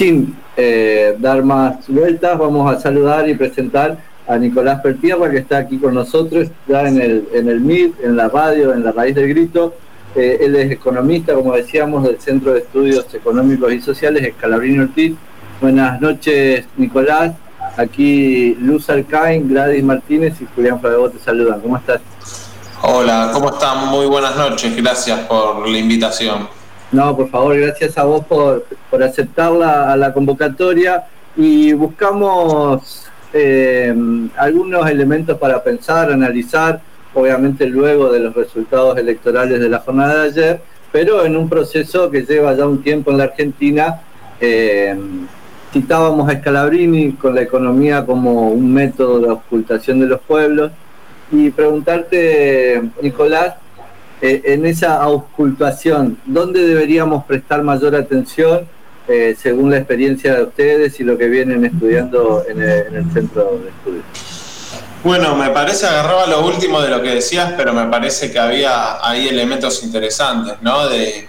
sin eh, dar más vueltas, vamos a saludar y presentar a Nicolás Pertierra, que está aquí con nosotros, ya en el, en el MIT, en la radio, en la raíz del grito. Eh, él es economista, como decíamos, del Centro de Estudios Económicos y Sociales, Escalabrini Ortiz. Buenas noches, Nicolás. Aquí Luz Alcain, Gladys Martínez y Julián Fabego te saludan. ¿Cómo estás? Hola, ¿cómo están? Muy buenas noches. Gracias por la invitación. No, por favor, gracias a vos por, por aceptar la, la convocatoria y buscamos eh, algunos elementos para pensar, analizar, obviamente luego de los resultados electorales de la jornada de ayer, pero en un proceso que lleva ya un tiempo en la Argentina. Eh, citábamos a Scalabrini con la economía como un método de ocultación de los pueblos y preguntarte, Nicolás, eh, en esa auscultación, ¿dónde deberíamos prestar mayor atención eh, según la experiencia de ustedes y lo que vienen estudiando en el, centro de estudios? Bueno, me parece, agarraba lo último de lo que decías, pero me parece que había ahí elementos interesantes, ¿no? De,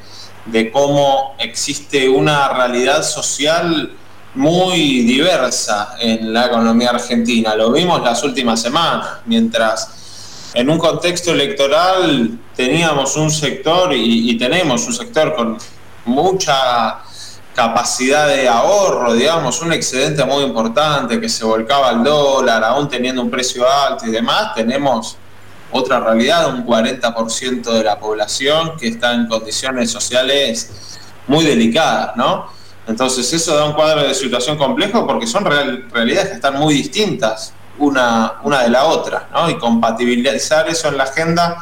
de cómo existe una realidad social muy diversa en la economía argentina. Lo vimos las últimas semanas, mientras en un contexto electoral teníamos un sector y, tenemos un sector con mucha capacidad de ahorro, digamos, un excedente muy importante que se volcaba al dólar, aún teniendo un precio alto y demás, tenemos otra realidad, un 40% de la población que está en condiciones sociales muy delicadas, ¿no? Entonces eso da un cuadro de situación complejo porque son realidades que están muy distintas una, una de la otra, ¿no? Y compatibilizar eso en la agenda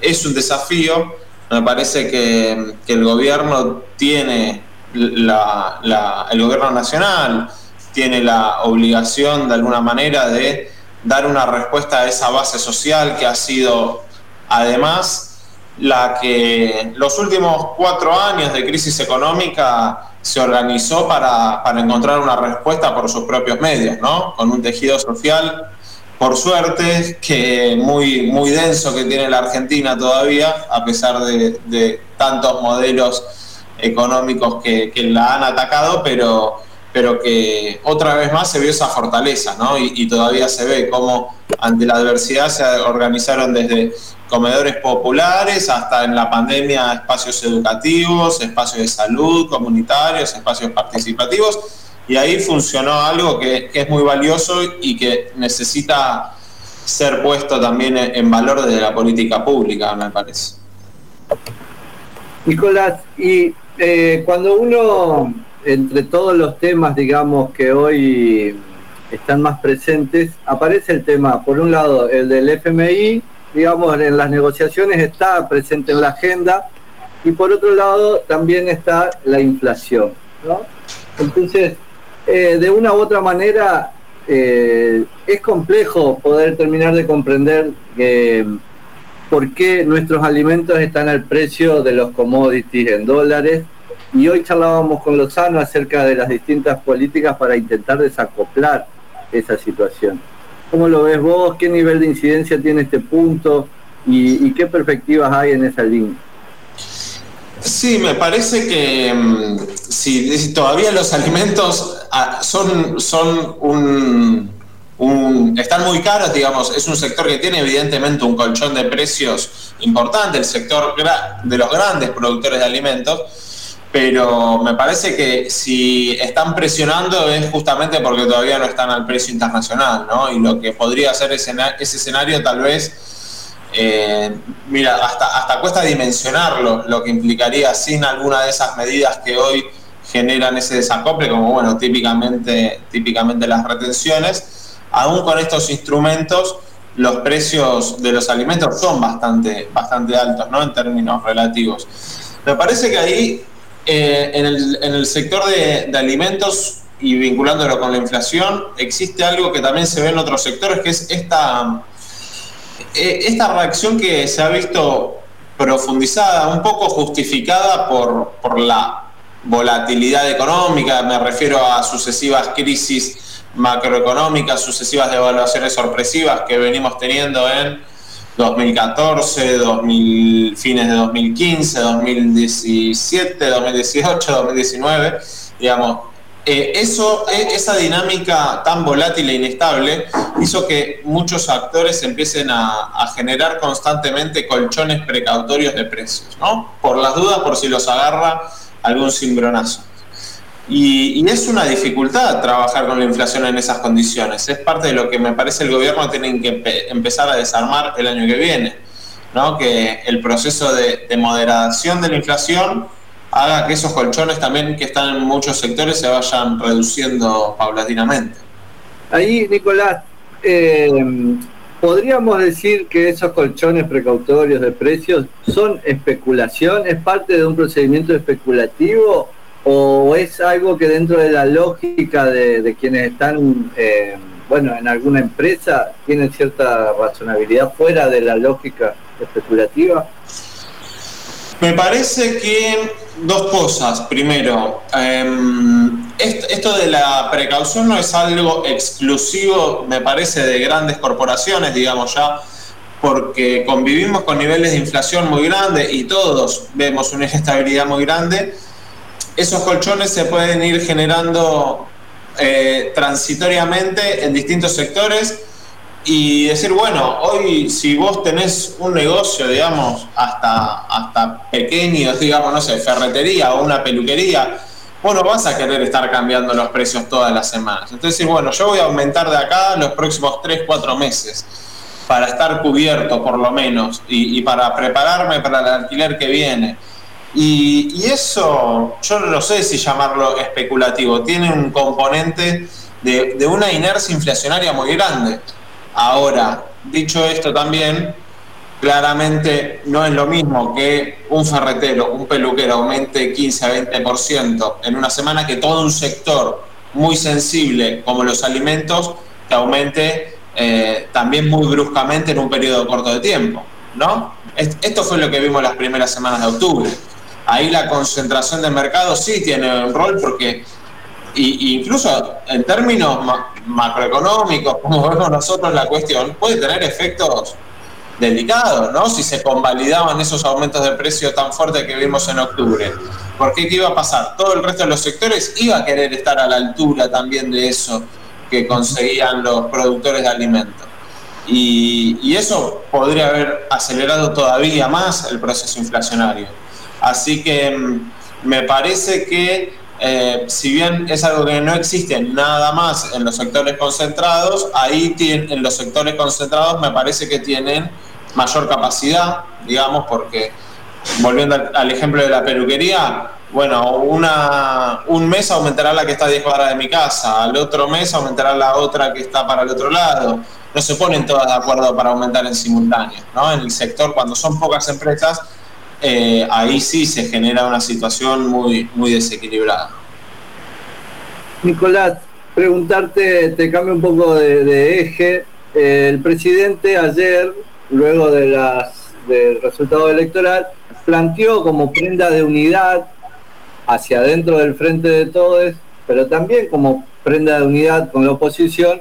es un desafío. Me parece que, el gobierno tiene la, el gobierno nacional tiene la obligación de alguna manera de dar una respuesta a esa base social que ha sido además la que los últimos cuatro años de crisis económica se organizó para, encontrar una respuesta por sus propios medios, ¿no? Con un tejido social, por suerte, que muy, muy denso que tiene la Argentina todavía, a pesar de, tantos modelos económicos que, la han atacado, pero, pero que otra vez más se vio esa fortaleza, ¿no? Y, todavía se ve cómo ante la adversidad se organizaron desde comedores populares, hasta en la pandemia espacios educativos, espacios de salud comunitarios, espacios participativos, y ahí funcionó algo que, es muy valioso y que necesita ser puesto también en valor desde la política pública, me parece. Nicolás, y eh, cuando uno, entre todos los temas, digamos, que hoy están más presentes, aparece el tema, por un lado, el del FMI, digamos, en las negociaciones está presente en la agenda y por otro lado también está la inflación. Entonces, eh, de una u otra manera, eh, es complejo poder terminar de comprender por qué nuestros alimentos están al precio de los commodities en dólares. Y hoy charlábamos con Lozano acerca de las distintas políticas para intentar desacoplar esa situación. ¿Cómo lo ves vos? ¿Qué nivel de incidencia tiene este punto? ¿Y, qué perspectivas hay en esa línea? Sí, me parece que mm, si, todavía los alimentos ah, son, son un, están muy caros, digamos, es un sector que tiene evidentemente un colchón de precios importante, el sector de los grandes productores de alimentos, pero me parece que si están presionando es justamente porque todavía no están al precio internacional, ¿no? Y lo que podría ser ese, escenario tal vez, eh, mira, hasta, hasta cuesta dimensionarlo, lo que implicaría sin alguna de esas medidas que hoy generan ese desacople, como bueno, típicamente, típicamente las retenciones, aún con estos instrumentos los precios de los alimentos son bastante, bastante altos, ¿no? En términos relativos. Me parece que ahí eh, en, el, sector de, alimentos y vinculándolo con la inflación, existe algo que también se ve en otros sectores, que es esta, eh, esta reacción que se ha visto profundizada, un poco justificada por, por la volatilidad económica, me refiero a sucesivas crisis macroeconómicas, sucesivas devaluaciones sorpresivas que venimos teniendo en 2014, 2000, fines de 2015, 2017, 2018, 2019, digamos, eh, eso, e, esa dinámica tan volátil e inestable hizo que muchos actores empiecen a, generar constantemente colchones precautorios de precios, ¿no? Por las dudas, por si los agarra algún cimbronazo. Y, y, es una dificultad trabajar con la inflación en esas condiciones. Es parte de lo que me parece el gobierno tiene que empezar a desarmar el año que viene. ¿no? Que el proceso de, de, moderación de la inflación haga que esos colchones también que están en muchos sectores se vayan reduciendo paulatinamente. Ahí, Nicolás, eh, ¿podríamos decir que esos colchones precautorios de precios son especulación? ¿Es parte de un procedimiento especulativo o es algo que dentro de la lógica de, quienes están, eh, bueno, en alguna empresa, tienen cierta razonabilidad fuera de la lógica especulativa? Me parece que dos cosas. Primero, em, esto de la precaución no es algo exclusivo, me parece, de grandes corporaciones, digamos ya, porque convivimos con niveles de inflación muy grandes y todos vemos una inestabilidad muy grande esos colchones se pueden ir generando eh, transitoriamente en distintos sectores y decir, bueno, hoy si vos tenés un negocio, digamos, hasta, hasta pequeño, digamos, no sé, ferretería o una peluquería, bueno, vas a querer estar cambiando los precios todas las semanas. Entonces, bueno, yo voy a aumentar de acá los próximos 3, 4 meses para estar cubierto por lo menos y para prepararme para el alquiler que viene. Y, eso, yo no sé si llamarlo especulativo, tiene un componente de, una inercia inflacionaria muy grande. Ahora, dicho esto también, claramente no es lo mismo que un ferretero, un peluquero aumente 15 a 20% en una semana que todo un sector muy sensible como los alimentos que aumente eh, también muy bruscamente en un periodo corto de tiempo. ¿no? Esto fue lo que vimos las primeras semanas de octubre ahí la concentración de mercado sí tiene un rol porque incluso en términos macroeconómicos, como vemos nosotros la cuestión, puede tener efectos delicados, ¿no? Si se convalidaban esos aumentos de precio tan fuertes que vimos en octubre. ¿Por qué? ¿Qué iba a pasar? Todo el resto de los sectores iba a querer estar a la altura también de eso que conseguían los productores de alimentos. Y, y eso podría haber acelerado todavía más el proceso inflacionario. Así que mm, me parece que eh, si bien es algo que no existe nada más en los sectores concentrados, ahí en los sectores concentrados me parece que tienen mayor capacidad, digamos, porque volviendo al, ejemplo de la peluquería, bueno, un mes aumentará la que está a 10 cuadras de mi casa, al otro mes aumentará la otra que está para el otro lado. No se ponen todas de acuerdo para aumentar en simultáneo, ¿no? En el sector, cuando son pocas empresas, eh, ahí sí se genera una situación muy, muy desequilibrada. Nicolás, preguntarte, te cambio un poco de, eje. el presidente ayer, luego de las, del resultado electoral, planteó como prenda de unidad hacia adentro del frente de todos, pero también como prenda de unidad con la oposición,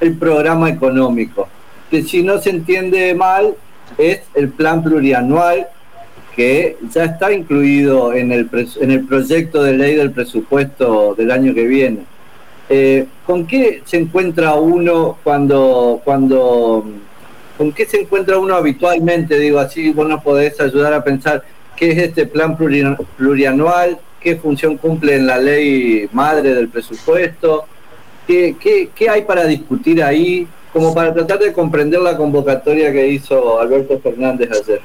el programa económico, que si no se entiende mal, es el plan plurianual que ya está incluido en el, en el proyecto de ley del presupuesto del año que viene. Eh, ¿Con qué se encuentra uno cuando, cuando, con qué se encuentra uno habitualmente? Digo así, vos nos podés ayudar a pensar qué es este plan plurianual, qué función cumple en la ley madre del presupuesto, qué, qué, qué hay para discutir ahí, como para tratar de comprender la convocatoria que hizo Alberto Fernández ayer.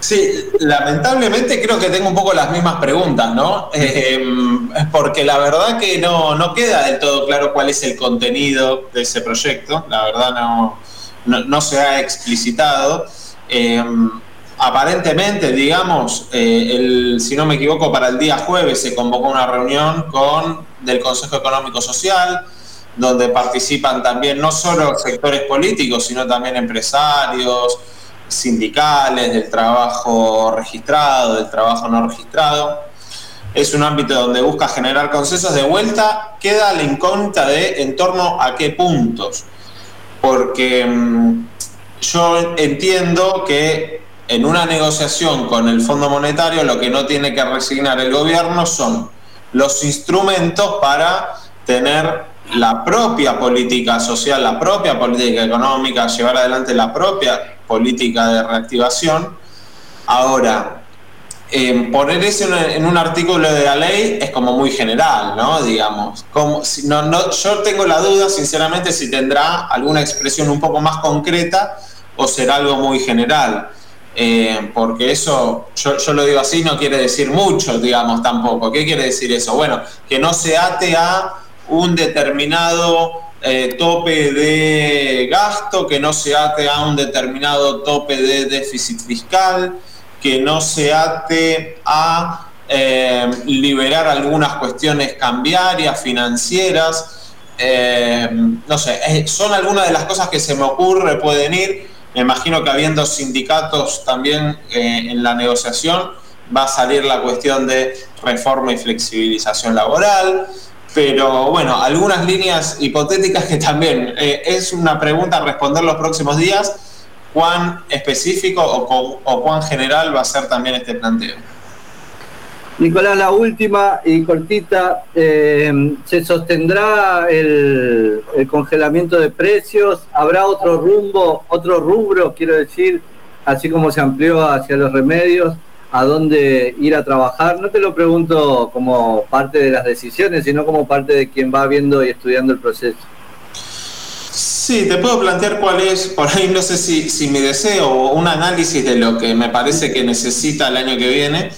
Sí, lamentablemente creo que tengo un poco las mismas preguntas, ¿no? Eh, porque la verdad que no, no, queda del todo claro cuál es el contenido de ese proyecto, la verdad no, no, se ha explicitado. Eh, aparentemente, digamos, eh, si no me equivoco, para el día jueves se convocó una reunión con del Consejo Económico Social, donde participan también no solo sectores políticos, sino también empresarios, sindicales, del trabajo registrado, del trabajo no registrado. Es un ámbito donde busca generar consensos. De vuelta queda la incógnita de en torno a qué puntos. Porque mm, yo entiendo que en una negociación con el Fondo Monetario lo que no tiene que resignar el gobierno son los instrumentos para tener la propia política social, la propia política económica, llevar adelante la propia política de reactivación. Ahora, poner eso en, un artículo de la ley es como muy general, ¿no? Digamos, como, no, no, yo tengo la duda, sinceramente, si tendrá alguna expresión un poco más concreta o será algo muy general. Eh, porque eso, yo, yo, lo digo así, no quiere decir mucho, digamos, tampoco. ¿Qué quiere decir eso? Bueno, que no se ate a un determinado eh, tope de gasto, que no se ate a un determinado tope de déficit fiscal, que no se ate a eh, liberar algunas cuestiones cambiarias, financieras. no sé, son algunas de las cosas que se me ocurre, pueden ir me imagino que habiendo sindicatos también eh, en la negociación, va a salir la cuestión de reforma y flexibilización laboral. Pero bueno, algunas líneas hipotéticas que también eh, es una pregunta a responder los próximos días, cuán específico o, o cuán general va a ser también este planteo. Nicolás, la última y cortita, eh, ¿se sostendrá el, congelamiento de precios? ¿Habrá otro rumbo, otro rubro, quiero decir, así como se amplió hacia los remedios, a dónde ir a trabajar? No te lo pregunto como parte de las decisiones, sino como parte de quien va viendo y estudiando el proceso. Sí, te puedo plantear cuál es, por ahí no sé si, si mi deseo o un análisis de lo que me parece que necesita el año que viene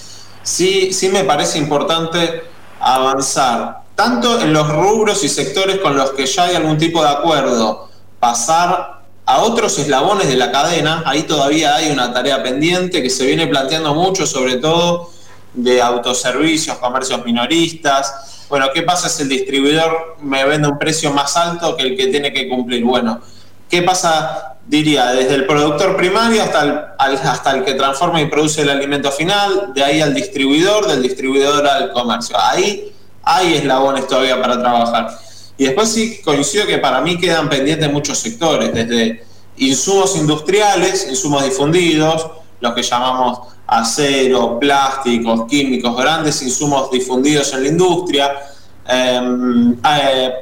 sí, sí me parece importante avanzar, tanto en los rubros y sectores con los que ya hay algún tipo de acuerdo, pasar a otros eslabones de la cadena, ahí todavía hay una tarea pendiente que se viene planteando mucho, sobre todo de autoservicios, comercios minoristas. Bueno, ¿qué pasa si el distribuidor me vende un precio más alto que el que tiene que cumplir? Bueno, ¿qué pasa diría, desde el productor primario hasta el, hasta el que transforma y produce el alimento final, de ahí al distribuidor, del distribuidor al comercio. Ahí hay eslabones todavía para trabajar. Y después sí coincido que para mí quedan pendientes muchos sectores, desde insumos industriales, insumos difundidos, los que llamamos acero, plásticos, químicos, grandes insumos difundidos en la industria, em, eh,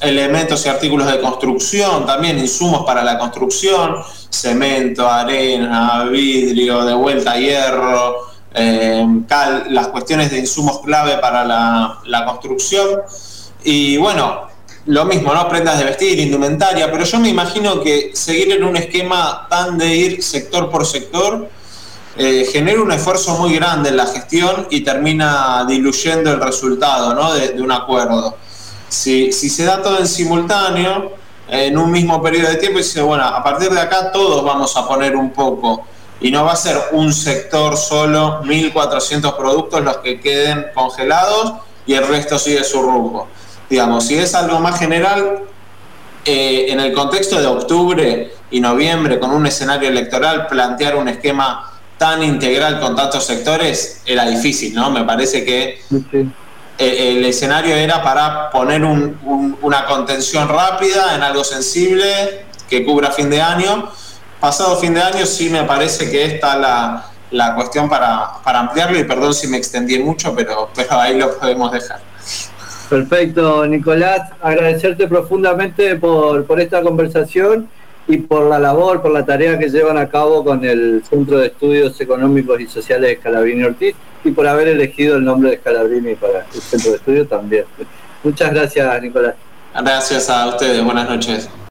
elementos y artículos de construcción, también insumos para la construcción, cemento, arena, vidrio, de vuelta hierro, eh, cal, las cuestiones de insumos clave para la, construcción. Y bueno, lo mismo, ¿no? Prendas de vestir, indumentaria, pero yo me imagino que seguir en un esquema tan de ir sector por sector eh, genera un esfuerzo muy grande en la gestión y termina diluyendo el resultado ¿no? de, un acuerdo. Si, se da todo en simultáneo, en un mismo periodo de tiempo, y dice, bueno, a partir de acá todos vamos a poner un poco, y no va a ser un sector solo, 1.400 productos los que queden congelados y el resto sigue su rumbo. Digamos, si es algo más general, eh, en el contexto de octubre y noviembre, con un escenario electoral, plantear un esquema tan integral con tantos sectores era difícil, ¿no? Me parece que el escenario era para poner una contención rápida en algo sensible que cubra fin de año. Pasado fin de año sí me parece que está la, la cuestión para, para, ampliarlo y perdón si me extendí mucho, pero, pero ahí lo podemos dejar. Perfecto, Nicolás, agradecerte profundamente por, por esta conversación y por la labor, por la tarea que llevan a cabo con el Centro de Estudios Económicos y Sociales de Scalabrini Ortiz y por haber elegido el nombre de Scalabrini para el Centro de Estudios también. Muchas gracias, Nicolás. Gracias a ustedes, buenas noches.